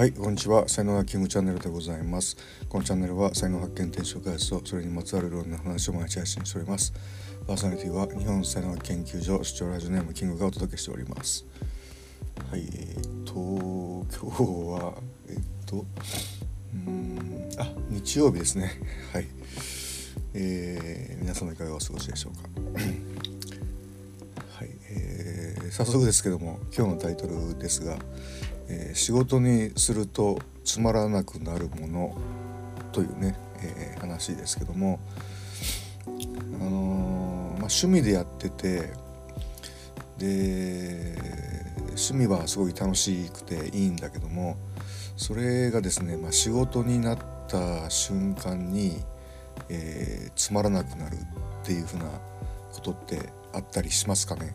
はいこんにちは。才能ハッキングチャンネルでございます。このチャンネルは才能発見転職開発とそれにまつわるいろんな話を毎日配信しております。パーソナリティは日本才能研究所主張ラジオネームキングがお届けしております。はいえー、っと今日はえー、っとうんあ日曜日ですね。はい。えー、皆様いかがお過ごしでしょうか。はい、えー、早速ですけども今日のタイトルですがえー、仕事にするとつまらなくなるものというね、えー、話ですけども、あのー、まあ、趣味でやっててで趣味はすごい楽しくていいんだけどもそれがですね、まあ、仕事になった瞬間に、えー、つまらなくなるっていうふうなことってあったりしますかね。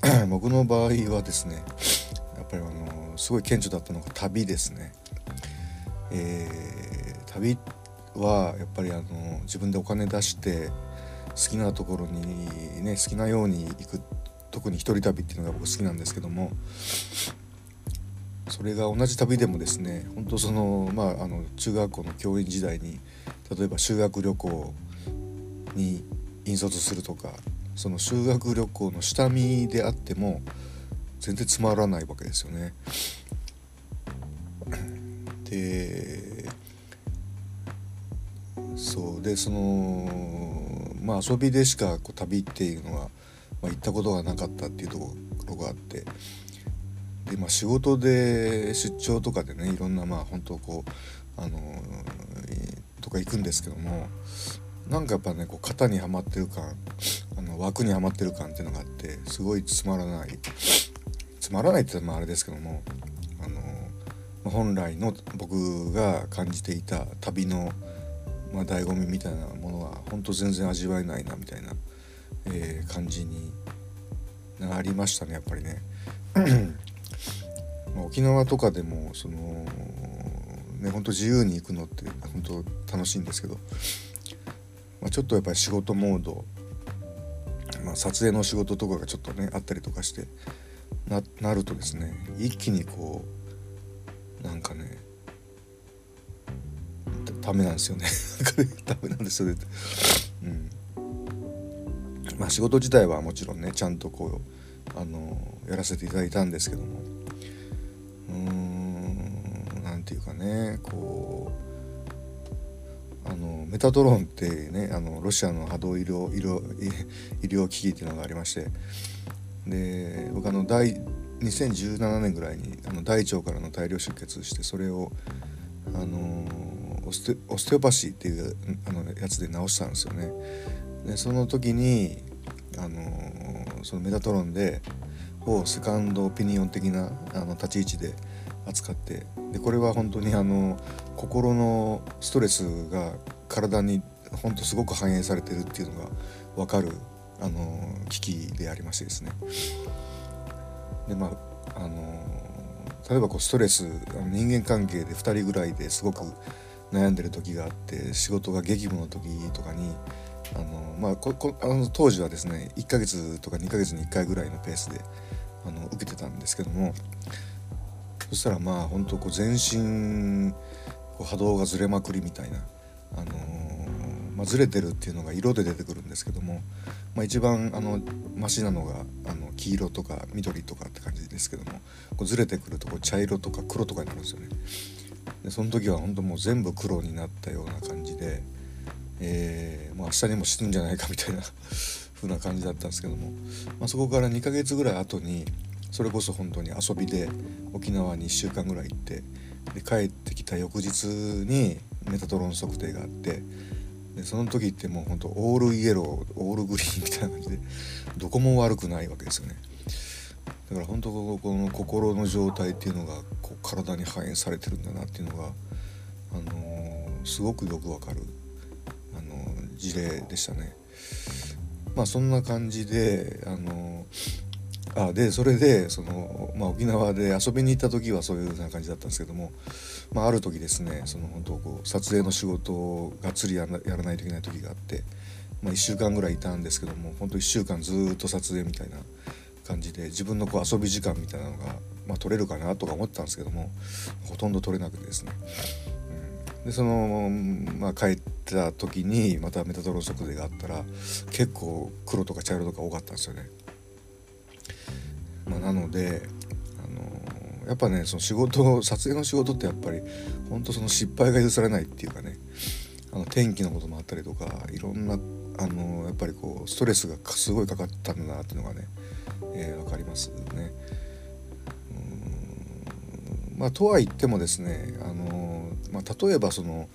僕の場合はですねぱりあのすごい顕著だったのが旅ですね。えー、旅はやっぱりあの自分でお金出して好きなところにね好きなように行く特に一人旅っていうのが僕好きなんですけどもそれが同じ旅でもですね本当そのまああの中学校の教員時代に例えば修学旅行に引率するとかその修学旅行の下見であっても全然つまらないわけですよね。でそうでそのまあ遊びでしかこう旅っていうのは、まあ、行ったことがなかったっていうところがあってで、まあ、仕事で出張とかでねいろんなまあ本当こうあのとか行くんですけどもなんかやっぱねこう型にはまってる感あの枠にはまってる感っていうのがあってすごいつまらないつまらないって言ったらあれですけどもあの本来の僕が感じていた旅の、まあ、醍醐味みたいなものは本当全然味わえないなみたいな、えー、感じになりましたねやっぱりね。ま、沖縄とかでもそのね本当自由に行くのって本当楽しいんですけど、まあ、ちょっとやっぱり仕事モード、まあ、撮影の仕事とかがちょっとねあったりとかしてななるとですね一気にこうなんかねダメなんですよね。ダメなんですよね。うん。まあ仕事自体はもちろんねちゃんとこうあのやらせていただいたんですけども。うーん何て言うかねこうあのメタトロンってねあのロシアの波動医療医療 医療機器っていうのがありましてで僕あの大2017年ぐらいにあの大腸からの大量出血してそれをあのオステオステオパシーっていうあのやつで治したんですよね。でその時にあのそのメタトロンでをセカンドオピニオン的なあの立ち位置で扱ってでこれは本当にあの心のストレスが体に本当すごく反映されてるっていうのが分かるあの危機でありましてですね。でまああの例えばこうストレス人間関係で2人ぐらいですごく悩んでる時があって仕事が激務の時とかにあの、まあ、ここあの当時はですね1ヶ月とか2ヶ月に1回ぐらいのペースであの受けてたんですけどもそしたらまあ本当こう全身こう波動がずれまくりみたいな、あのまあ、ずれてるっていうのが色で出てくるんですけどもまあ、一番あのマシなのがあの黄色とか緑とかって感じですけどもこうずれてくるとこう茶色とか黒とかになるんですよね。でその時は本当もう全部黒になったような感じで、えー、もう明日にも死ぬんじゃないかみたいな 風な感じだったんですけども、まあ、そこから2ヶ月ぐらい後にそれこそ本当に遊びで沖縄に1週間ぐらい行ってで帰ってきた翌日にメタトロン測定があってでその時ってもうほんとオールイエローオールグリーンみたいな感じでどこも悪くないわけですよねだから本当この心の状態っていうのがこう体に反映されてるんだなっていうのが、あのー、すごくよくわかる、あのー、事例でしたね。まあそんな感じで、あのーあでそれでその、まあ、沖縄で遊びに行った時はそういうような感じだったんですけども、まあ、ある時ですねその本当こう撮影の仕事をがっつりやらないといけない時があって、まあ、1週間ぐらいいたんですけども本当1週間ずっと撮影みたいな感じで自分のこう遊び時間みたいなのがまあ、取れるかなとか思ったんですけどもほとんど取れなくてですね、うん、でその、まあ、帰った時にまたメタトロン速度があったら結構黒とか茶色とか多かったんですよね。まあ、なのであのやっぱねその仕事撮影の仕事ってやっぱり本当その失敗が許されないっていうかねあの天気のこともあったりとかいろんなあのやっぱりこうストレスがすごいかかったんだなっていうのがね、えー、分かりますね。まあ、とは言ってもですね、あのまあ、例えばその、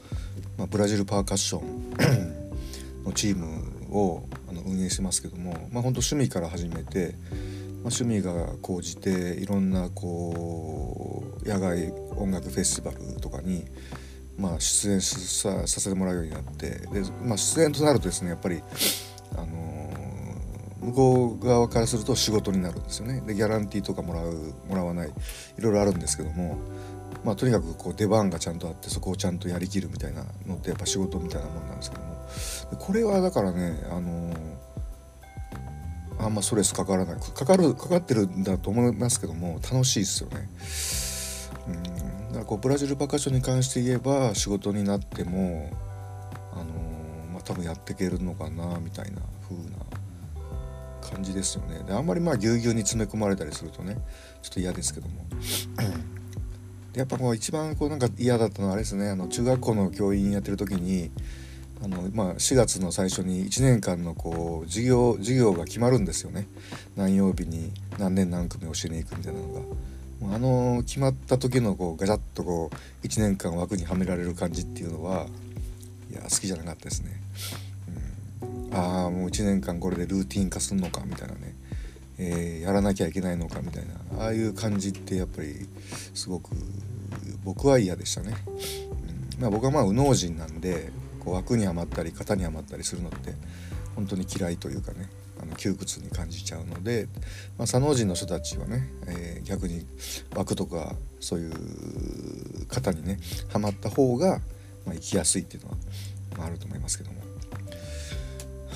まあ、ブラジルパーカッション のチームをあの運営してますけども、まあ、本当趣味から始めて、まあ、趣味が高じていろんなこう野外音楽フェスティバルとかに、まあ、出演させてもらうようになってで、まあ、出演となるとですねやっぱり、あのー、向こう側からすると仕事になるんですよね。でギャランティーとかもらうもらわないいろいろあるんですけども、まあ、とにかくこう出番がちゃんとあってそこをちゃんとやりきるみたいなのってやっぱ仕事みたいなもんなんですけども。これはだからね、あのー、あんまストレスかからない。かかるかかってるんだと思いますけども楽しいですよね。うん。だからこうブラジルパカッショに関して言えば仕事になってもあのー、まあ、多分やっていけるのかなみたいな風な感じですよね。であんまりまあぎゅうぎゅうに詰め込まれたりするとねちょっと嫌ですけども。でやっぱもう一番こうなんか嫌だったのはあれですね。あの中学校の教員やってる時にあの、まあ、4月の最初に1年間のこう授業授業が決まるんですよね何曜日に何年何組教えに行くみたいなのが。あの決まった時のこうガチャッとこう1年間枠にはめられる感じっていうのはいや好きじゃなかったですね。うん、ああもう1年間これでルーティン化すんのかみたいなね、えー、やらなきゃいけないのかみたいなああいう感じってやっぱりすごく僕は嫌でしたね。うんまあ、僕はまあ右脳人なんでこう枠にはまったり型にはまったりするのって本当に嫌いというかねあの窮屈に感じちゃうので、まあ、左脳人の人たちはね、えー、逆に枠とかそういう方にねはまった方が、まあ、生きやすいっていうのは、まあ、あると思いますけども。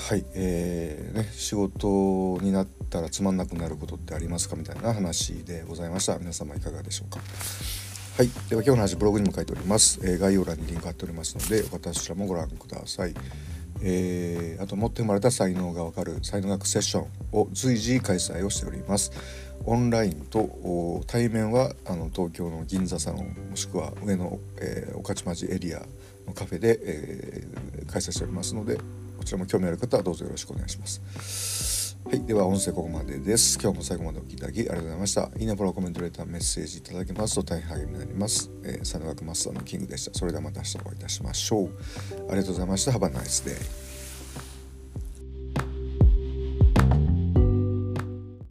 はいえーね、仕事になったらつまんなくなることってありますかみたいな話でございました皆様いかがでしょうかはい。では今日の話ブログにも書いております。えー、概要欄にリンク貼っておりますので、私らもご覧ください。えー、あと持って生まれた才能がわかる才能学セッションを随時開催をしておりますオンラインと対面はあの東京の銀座サロンもしくは上野、えー、御徒町エリアのカフェで、えー、開催しておりますのでこちらも興味ある方はどうぞよろしくお願いしますはいでは音声ここまでです。今日も最後までお聴きいただきありがとうございました。いいねフォローコメントレーターメッセージいただけますと大変励みになります。えー、才能学マスターのキングでした。それではまた明日お会いいたしましょう。ありがとうございました。Have a nice day